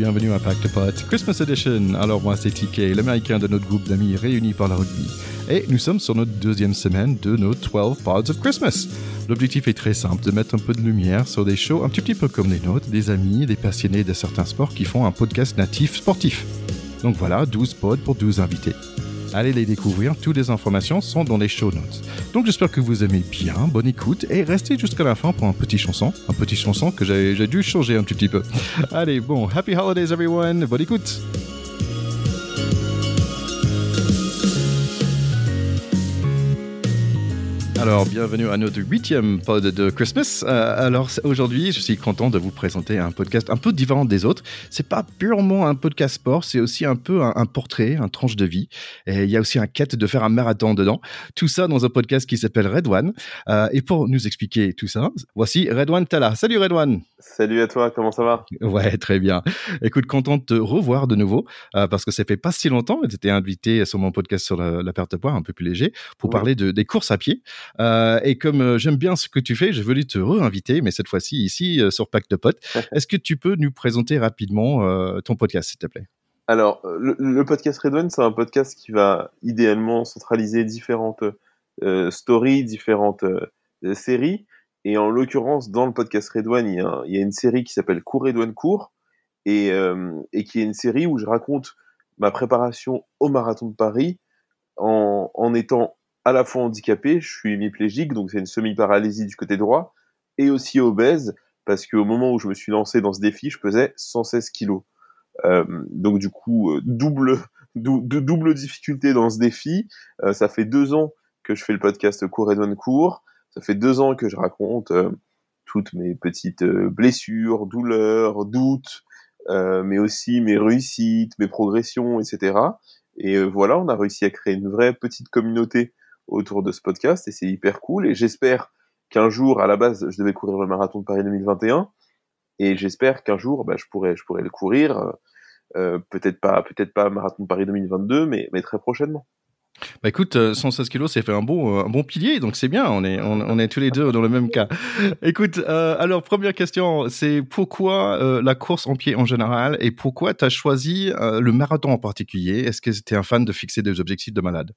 bienvenue à Pack Potes Christmas Edition. Alors moi c'est TK, l'américain de notre groupe d'amis réunis par la rugby. Et nous sommes sur notre deuxième semaine de nos 12 Pods of Christmas. L'objectif est très simple, de mettre un peu de lumière sur des shows un petit, petit peu comme les nôtres, des amis, des passionnés de certains sports qui font un podcast natif sportif. Donc voilà, 12 pods pour 12 invités. Allez les découvrir, toutes les informations sont dans les show notes. Donc j'espère que vous aimez bien, bonne écoute et restez jusqu'à la fin pour un petit chanson. Un petit chanson que j'ai dû changer un petit peu. Allez, bon, happy holidays everyone, bonne écoute Alors, bienvenue à notre huitième pod de Christmas. Euh, alors, aujourd'hui, je suis content de vous présenter un podcast un peu différent des autres. C'est pas purement un podcast sport, c'est aussi un peu un, portrait, un tranche de vie. Et il y a aussi un quête de faire un marathon dedans. Tout ça dans un podcast qui s'appelle Red One. Euh, et pour nous expliquer tout ça, voici Red One Tala. Salut Red One. Salut à toi, comment ça va? Ouais, très bien. Écoute, content de te revoir de nouveau euh, parce que ça fait pas si longtemps. Tu étais invité sur mon podcast sur la, perte de poids, un peu plus léger, pour parler de, des courses à pied. Euh, et comme euh, j'aime bien ce que tu fais, j'ai voulu te réinviter, mais cette fois-ci ici euh, sur Pack de Potes. Est-ce que tu peux nous présenter rapidement ton podcast, s'il te plaît? Alors, le, podcast Red One, c'est un podcast qui va idéalement centraliser différentes stories, différentes séries. Et en l'occurrence, dans le podcast Red One, il y a, il y a une série qui s'appelle Cours Red One Cours, et, et qui est une série où je raconte ma préparation au marathon de Paris en, en étant à la fois handicapé, je suis hémiplégique, donc c'est une semi-paralysie du côté droit, et aussi obèse, parce qu'au moment où je me suis lancé dans ce défi, je pesais 116 kilos. Euh, donc du coup, euh, double, double difficulté dans ce défi. Euh, ça fait deux ans que je fais le podcast Cours et non cours. Ça fait deux ans que je raconte toutes mes petites blessures, douleurs, doutes, mais aussi mes réussites, mes progressions, etc. Et voilà, on a réussi à créer une vraie petite communauté autour de ce podcast et c'est hyper cool. Et j'espère qu'un jour, à la base, je devais courir le marathon de Paris 2021 et j'espère qu'un jour, bah, je pourrais, je pourrais le courir. Euh, euh, peut-être pas, peut-être pas marathon de Paris 2022, mais, mais très prochainement. Bah écoute, 116 euh, kilos, c'est fait un bon, un bon pilier, donc c'est bien, on est, on, est tous les deux dans le même cas. Écoute, alors première question, c'est pourquoi la course en pied en général et pourquoi tu as choisi le marathon en particulier? Est-ce que tu es un fan de fixer des objectifs de malade?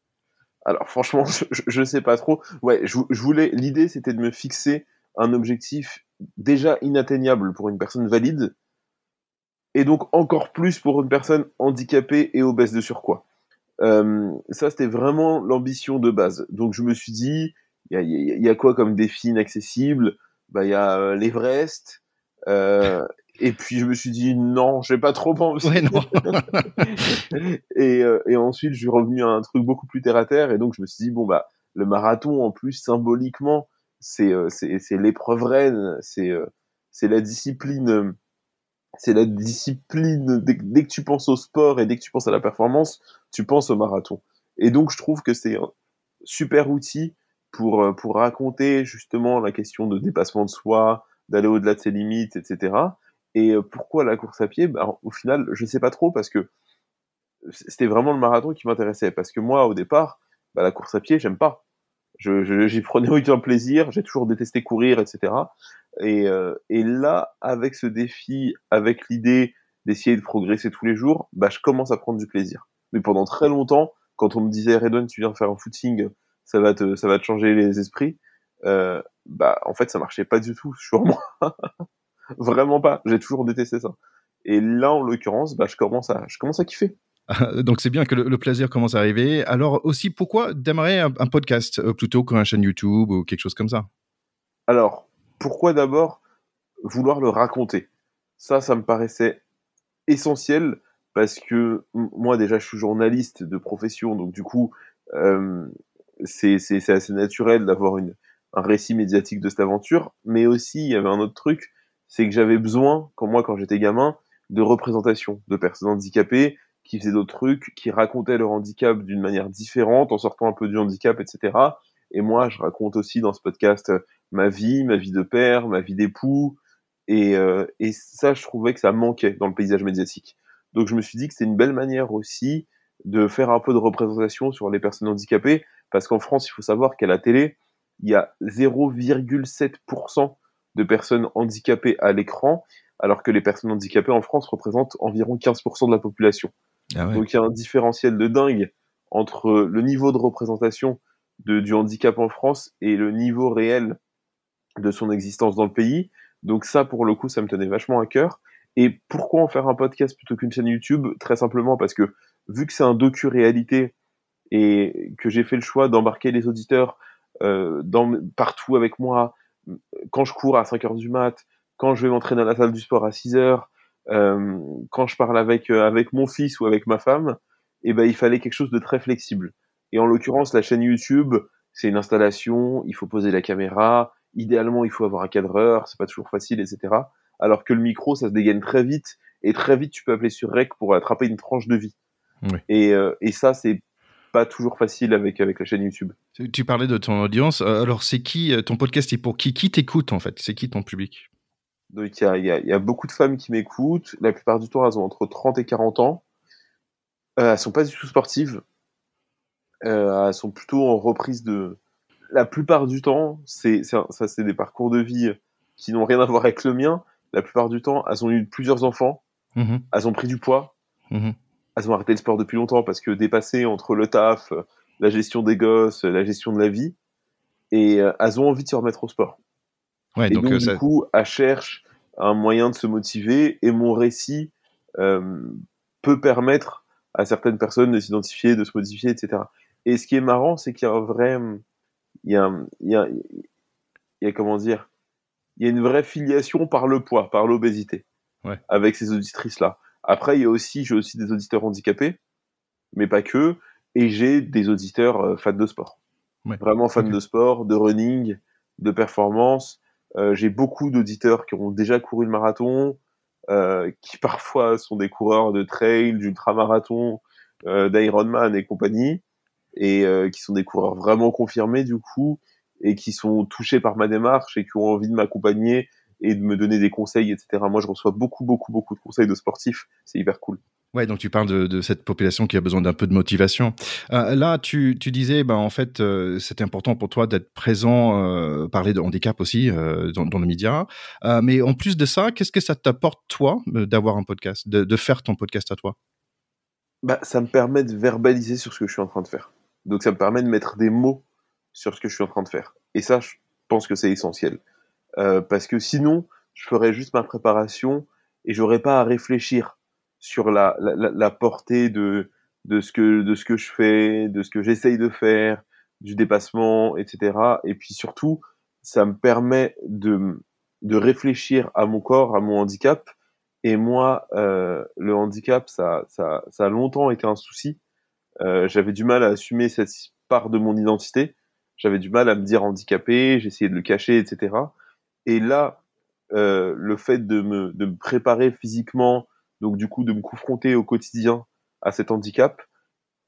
Alors franchement, je, ne sais pas trop. Ouais, je, voulais. L'idée, c'était de me fixer un objectif déjà inatteignable pour une personne valide, et donc encore plus pour une personne handicapée et obèse de surpoids. Euh, ça, c'était vraiment l'ambition de base. Donc je me suis dit, il y a, quoi comme défi inaccessible? Bah, il y a euh, l'Everest. Euh, et puis je me suis dit non, j'ai pas trop envie. Ouais, non. et, euh, et ensuite je suis revenu à un truc beaucoup plus terre à terre et donc je me suis dit bon bah le marathon en plus symboliquement c'est euh, c'est c'est l'épreuve reine, c'est euh, c'est la discipline c'est la discipline dès, dès, que tu penses au sport et dès que tu penses à la performance, tu penses au marathon. Et donc je trouve que c'est un super outil pour pour raconter justement la question de dépassement de soi, d'aller au-delà de ses limites, etc. Et euh, pourquoi la course à pied? Bah, Au final, je sais pas trop parce que c'était vraiment le marathon qui m'intéressait. Parce que moi, au départ, bah, la course à pied, j'aime pas. Je, j'y prenais aucun plaisir, j'ai toujours détesté courir, etc. Et, euh, et là, avec ce défi, avec l'idée d'essayer de progresser tous les jours, bah, je commence à prendre du plaisir. Mais pendant très longtemps, quand on me disait Redon, tu viens faire un footing, ça va te, ça va te changer les esprits, euh, bah en fait ça marchait pas du tout sur moi. Vraiment pas. J'ai toujours détesté ça. Et là, en l'occurrence, bah, je commence à, je commence à kiffer. Donc c'est bien que le, plaisir commence à arriver. Alors aussi, pourquoi démarrer un, podcast euh, plutôt qu'une chaîne YouTube ou quelque chose comme ça? Alors, pourquoi d'abord vouloir le raconter? Ça, ça me paraissait essentiel parce que moi déjà, je suis journaliste de profession, donc du coup, euh, c'est assez naturel d'avoir un récit médiatique de cette aventure. Mais aussi, il y avait un autre truc, c'est que j'avais besoin, comme moi quand j'étais gamin, de représentation de personnes handicapées qui faisaient d'autres trucs, qui racontaient leur handicap d'une manière différente, en sortant un peu du handicap, etc. Et moi, je raconte aussi dans ce podcast euh, ma vie, ma vie de père, ma vie d'époux, et, euh, et ça, je trouvais que ça manquait dans le paysage médiatique. Donc je me suis dit que c'est une belle manière aussi de faire un peu de représentation sur les personnes handicapées, parce qu'en France, il faut savoir qu'à la télé, il y a 0,7% de personnes handicapées à l'écran, alors que les personnes handicapées en France représentent environ 15% de la population. Ah Donc il y a un différentiel de dingue entre le niveau de représentation de, du handicap en France et le niveau réel de son existence dans le pays. Donc ça, pour le coup, ça me tenait vachement à cœur. Et pourquoi en faire un podcast plutôt qu'une chaîne YouTube? Très simplement parce que vu que c'est un docu-réalité et que j'ai fait le choix d'embarquer les auditeurs euh, dans, partout avec moi, quand je cours à 5 heures du mat, quand je vais m'entraîner à la salle du sport à 6 heures, euh, quand je parle avec, euh, avec mon fils ou avec ma femme, eh ben, il fallait quelque chose de très flexible. Et en l'occurrence, la chaîne YouTube, c'est une installation, il faut poser la caméra, idéalement, il faut avoir un cadreur, c'est pas toujours facile, etc. Alors que le micro, ça se dégaine très vite, et très vite, tu peux appeler sur Rec pour attraper une tranche de vie. Et, euh, et ça, c'est pas toujours facile avec, avec la chaîne YouTube. Tu parlais de ton audience. Alors, c'est qui ton podcast est pour qui? Qui t'écoute en fait? C'est qui ton public? Donc il y a, y, a, y a, beaucoup de femmes qui m'écoutent. La plupart du temps, elles ont entre 30 et 40 ans. Euh, elles sont pas du tout sportives. Euh, elles sont plutôt en reprise de. La plupart du temps, c'est ça, c'est des parcours de vie qui n'ont rien à voir avec le mien. La plupart du temps, elles ont eu plusieurs enfants. Mmh elles ont pris du poids. Mmh elles ont arrêté le sport depuis longtemps parce que dépassées entre le taf, la gestion des gosses, la gestion de la vie, et euh, elles ont envie de se remettre au sport. Ouais, et donc, euh, du coup, elle cherche un moyen de se motiver et mon récit euh, peut permettre à certaines personnes de s'identifier, de se modifier, etc. Et ce qui est marrant, c'est qu'il y a un vrai, il y a, il y a, il y a comment dire, il y a une vraie filiation par le poids, par l'obésité, ouais. avec ces auditrices-là. Après, il y a aussi, j'ai aussi des auditeurs handicapés, mais pas que, et j'ai des auditeurs euh, fans de sport. Ouais. Vraiment fans de sport, de running, de performance, euh, j'ai beaucoup d'auditeurs qui ont déjà couru le marathon, euh, qui parfois sont des coureurs de trail, d'ultramarathon, euh, d'Ironman et compagnie, et euh, qui sont des coureurs vraiment confirmés du coup, et qui sont touchés par ma démarche et qui ont envie de m'accompagner et de me donner des conseils, etc. Moi, je reçois beaucoup, beaucoup, beaucoup de conseils de sportifs. C'est hyper cool. Ouais, donc tu parles de, de, cette population qui a besoin d'un peu de motivation. Euh, là, tu, tu disais, ben, en fait, euh, c'était important pour toi d'être présent, euh, parler de handicap aussi euh, dans, dans, le média. Mais en plus de ça, qu'est-ce que ça t'apporte, toi, d'avoir un podcast, de, de, faire ton podcast à toi? Bah, Ça me permet de verbaliser sur ce que je suis en train de faire. Donc, ça me permet de mettre des mots sur ce que je suis en train de faire. Et ça, je pense que c'est essentiel. Parce que sinon, je ferais juste ma préparation et j'aurais pas à réfléchir sur la, la, la, portée de, de, ce que, de ce que je fais, de ce que j'essaye de faire, du dépassement, etc. Et puis surtout, ça me permet de, de réfléchir à mon corps, à mon handicap. Et moi, euh, le handicap, ça, ça, ça a longtemps été un souci. Euh, j'avais du mal à assumer cette part de mon identité. J'avais du mal à me dire handicapé, j'essayais de le cacher, etc. Et là, euh, le fait de me, de me préparer physiquement, donc du coup de me confronter au quotidien à cet handicap,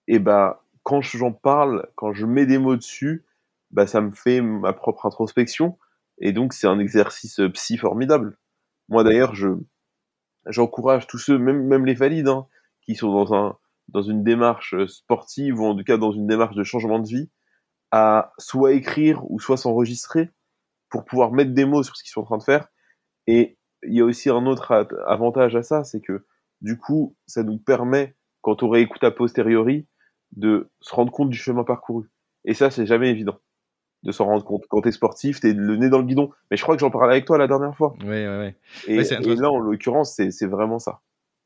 et ben quand j'en parle, quand je mets des mots dessus, bah ça me fait ma propre introspection et donc c'est un exercice euh, psy formidable. Moi d'ailleurs, je j'encourage tous ceux, même même les valides, hein, qui sont dans un dans une démarche euh, sportive ou en tout cas dans une démarche de changement de vie, à soit écrire ou soit s'enregistrer pour pouvoir mettre des mots sur ce qu'ils sont en train de faire. Et il y a aussi un autre avantage à ça, c'est que du coup, ça nous permet, quand on réécoute a posteriori, de se rendre compte du chemin parcouru. Et ça, c'est jamais évident de s'en rendre compte. Quand t'es sportif, t'es le nez dans le guidon. Mais je crois que j'en parlais avec toi la dernière fois. Oui, oui, oui. Et, et là, en l'occurrence, c'est vraiment ça.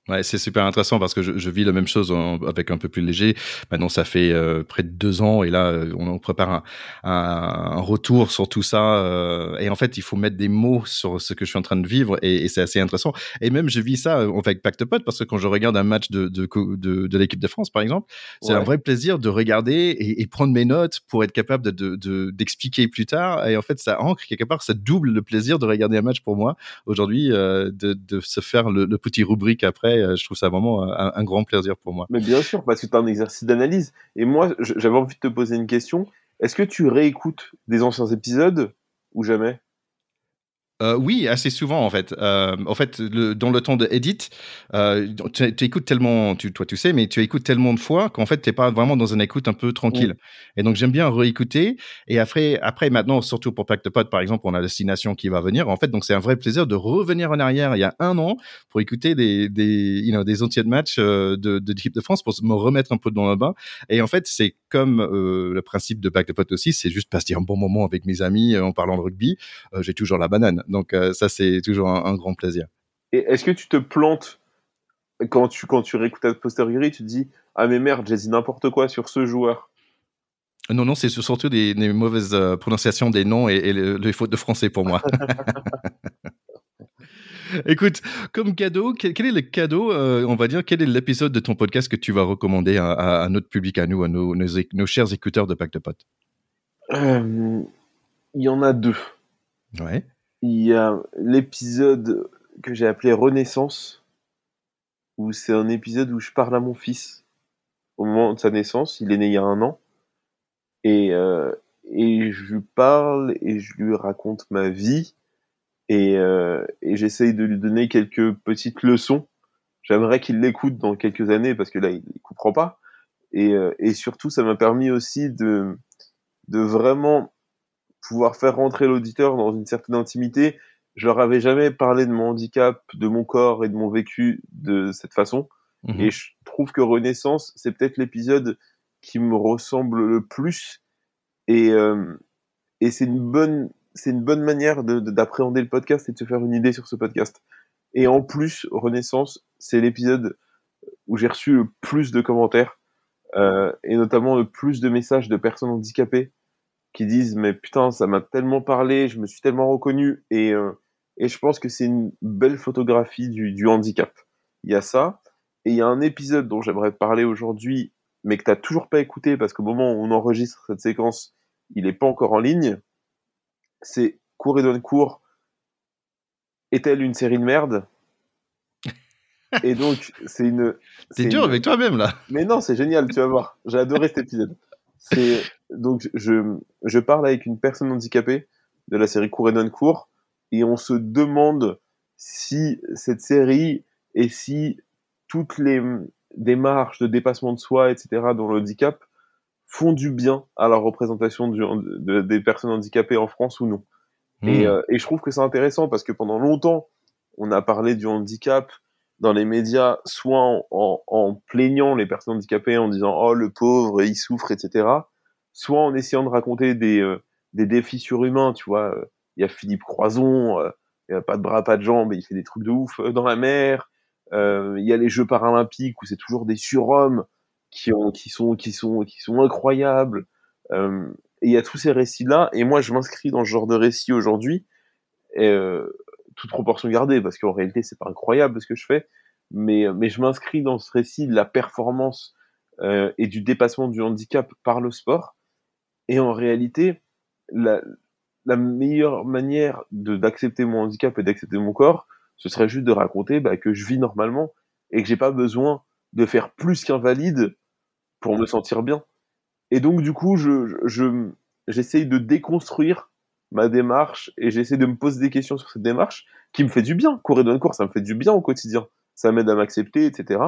Ouais, c'est super intéressant parce que je, je, vis la même chose avec un peu plus léger. Maintenant, ça fait euh, près de deux ans et là, euh, on, prépare un, un, un, retour sur tout ça. Euh, et en fait, il faut mettre des mots sur ce que je suis en train de vivre et, et c'est assez intéressant. Et même, je vis ça avec Pacte Pot parce que quand je regarde un match de, de, de, de l'équipe de France, par exemple, c'est ouais. un vrai plaisir de regarder et, et, prendre mes notes pour être capable d'expliquer de, plus tard. Et en fait, ça ancre quelque part, ça double le plaisir de regarder un match pour moi aujourd'hui, euh, de, de se faire le, le petit rubrique après euh, je trouve ça vraiment un, un, grand plaisir pour moi. Mais bien sûr, parce que tu as un exercice d'analyse. Et moi, j'avais envie de te poser une question. Est-ce que tu réécoutes des anciens épisodes ou jamais? Euh, oui, assez souvent en fait. Euh, en fait, le, dans le temps de edit, euh, tu, tu, écoutes tellement, tu, toi tu sais, mais tu écoutes tellement de fois qu'en fait t'es pas vraiment dans une écoute un peu tranquille. Et donc j'aime bien réécouter. Et après, après maintenant, surtout pour Pack de Pod par exemple, on a Destination qui va venir. En fait, donc c'est un vrai plaisir de revenir en arrière il y a un an pour écouter des des you know, des entiers de match de, de l'équipe de France pour me remettre un peu dans le bain. Et en fait, c'est comme le principe de Pack de Pod aussi, c'est juste passer un bon moment avec mes amis en parlant de rugby. J'ai toujours la banane. Donc euh, ça, c'est toujours un, grand plaisir. Et est-ce que tu te plantes quand tu, quand tu réécoutes à posteriori, tu te dis Ah mais merde, j'ai dit n'importe quoi sur ce joueur non, non, c'est surtout des, mauvaises euh, prononciations des noms et, les, fautes de français pour moi. Écoute, comme cadeau, quel, est le cadeau, euh, on va dire, quel est l'épisode de ton podcast que tu vas recommander à, notre public, à nous, à nos, nos, chers écouteurs de Pacte de Potes Il y en a deux. Ouais il y a l'épisode que j'ai appelé Renaissance, où c'est un épisode où je parle à mon fils au moment de sa naissance. Il est né il y a un an. Et, euh, et je lui parle et je lui raconte ma vie. Et, euh, et j'essaye de lui donner quelques petites leçons. J'aimerais qu'il l'écoute dans quelques années parce que là, il ne comprend pas. Et, euh, et surtout, ça m'a permis aussi de, de vraiment pouvoir faire rentrer l'auditeur dans une certaine intimité. Je leur avais jamais parlé de mon handicap, de mon corps et de mon vécu de cette façon. Mhm. Et je trouve que Renaissance, c'est peut-être l'épisode qui me ressemble le plus. Et, euh, et c'est une bonne, c'est une bonne manière d'appréhender le podcast et de se faire une idée sur ce podcast. Et en plus, Renaissance, c'est l'épisode où j'ai reçu le plus de commentaires euh, et notamment le plus de messages de personnes handicapées qui disent mais putain ça m'a tellement parlé, je me suis tellement reconnu et euh, et je pense que c'est une belle photographie du, du handicap. Il y a ça et il y a un épisode dont j'aimerais te parler aujourd'hui mais que t'as toujours pas écouté parce qu'au moment où on enregistre cette séquence, il est pas encore en ligne. C'est Cour et donne court. Est-elle une série de merde? Et donc c'est une. C'est dur avec toi-même là. Mais non, c'est génial, tu vas voir. J'ai adoré cet épisode. C'est donc je, je parle avec une personne handicapée de la série Cour et non court et on se demande si cette série et si toutes les démarches de dépassement de soi, etc. dans le handicap font du bien à la représentation du, des personnes handicapées en France ou non. Et, hmm. euh, et, je trouve que c'est intéressant parce que pendant longtemps, on a parlé du handicap dans les médias, soit en, en, plaignant les personnes handicapées, en disant oh le pauvre, il souffre, etc. Soit en essayant de raconter des, euh, des défis surhumains, tu vois. Il y a Philippe Croison, euh, il a pas de bras, pas de jambes, et il fait des trucs de ouf euh, dans la mer. Il y a les Jeux paralympiques où c'est toujours des surhommes qui, ont, qui, sont, qui, sont, qui sont incroyables. et il y a tous ces récits-là, et moi je m'inscris dans ce genre de récit aujourd'hui. Euh, toute proportion gardée, parce qu'en réalité, c'est pas incroyable ce que je fais, mais, mais je m'inscris dans ce récit de la performance euh, et du dépassement du handicap par le sport. Et en réalité, la, meilleure manière d'accepter mon handicap et d'accepter mon corps, ce serait juste de raconter bah, que je vis normalement et que j'ai pas besoin de faire plus qu'invalide pour me sentir bien. Et donc, du coup, je, j'essaye de déconstruire ma démarche et j'essaie de me poser des questions sur cette démarche qui me fait du bien. Courir une course, ça me fait du bien au quotidien. Ça m'aide à m'accepter, etc.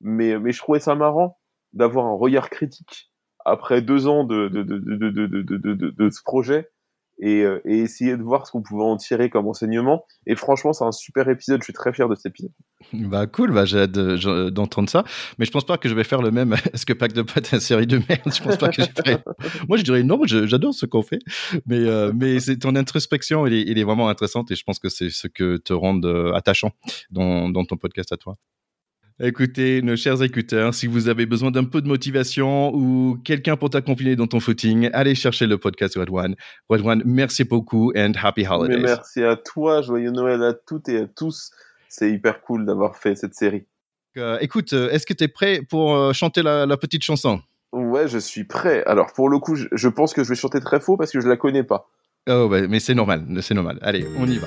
Mais, mais je trouvais ça marrant d'avoir un regard critique après deux ans de, de, de, de, de ce projet et, euh, et, essayer de voir ce qu'on pouvait en tirer comme enseignement. Et franchement, c'est un super épisode. Je suis très fier de cet épisode. Bah cool, bah, j'ai hâte d'entendre ça. Mais je pense pas que je vais faire le même. Est-ce que Pack de Potes est une série de merde? Je pense pas que je ferai. Moi, je dirais non. J'adore ce qu'on fait. Mais euh, mais ton introspection, il est, il est, vraiment intéressante et je pense que c'est ce que te rend euh, attachant dans, dans ton podcast à toi. Écoutez, nos chers écouteurs, si vous avez besoin d'un peu de motivation ou quelqu'un pour t'accompagner dans ton footing, allez chercher le podcast Red One. Red One, merci beaucoup and happy holidays. Mais merci à toi, joyeux Noël à toutes et à tous. C'est hyper cool d'avoir fait cette série. Euh, écoute, euh, est-ce que tu es prêt pour euh, chanter la, la, petite chanson? Ouais, je suis prêt. Alors pour le coup, je, je, pense que je vais chanter très faux parce que je la connais pas. Oh, bah, mais c'est normal, c'est normal. Allez, on y va.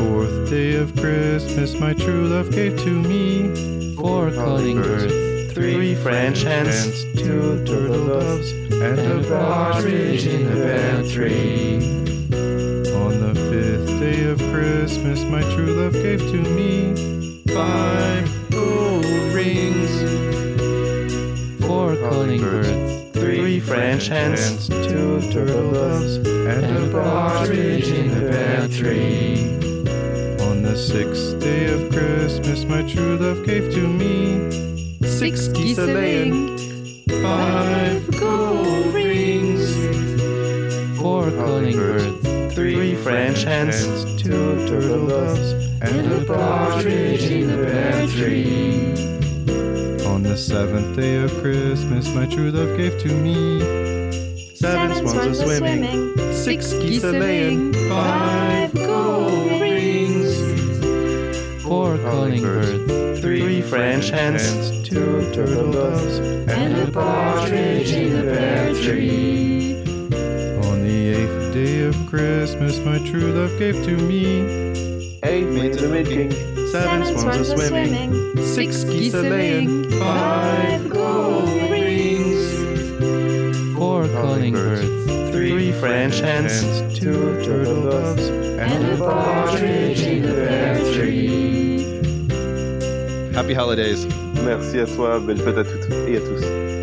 The fourth day of Christmas, my true love gave to me four calling birds, three French hens, two turtle doves, and a partridge in a pear tree. On the fifth day of Christmas, my true love gave to me five gold rings, four calling birds, three French hens, two turtle doves, and a partridge in a pear tree. On the sixth day of Christmas, my true love gave to me Six geese a laying, five gold rings, four calling birds, three French hens, two turtle doves, and a partridge in a pear tree. On the seventh day of Christmas, my true love gave to me seven swans a swimming, six geese a laying, five gold rings, four calling birds, three French hens, two turtle doves, and a partridge in a pear tree. On the eighth day of Christmas, my true love gave to me Eight maids a milking, Seven swans a swimming, six geese a laying, five gold rings, four calling birds, three French hens, two turtle doves, and a partridge in a pear tree. Happy holidays! Merci à toi, belle fête à toutes et à tous.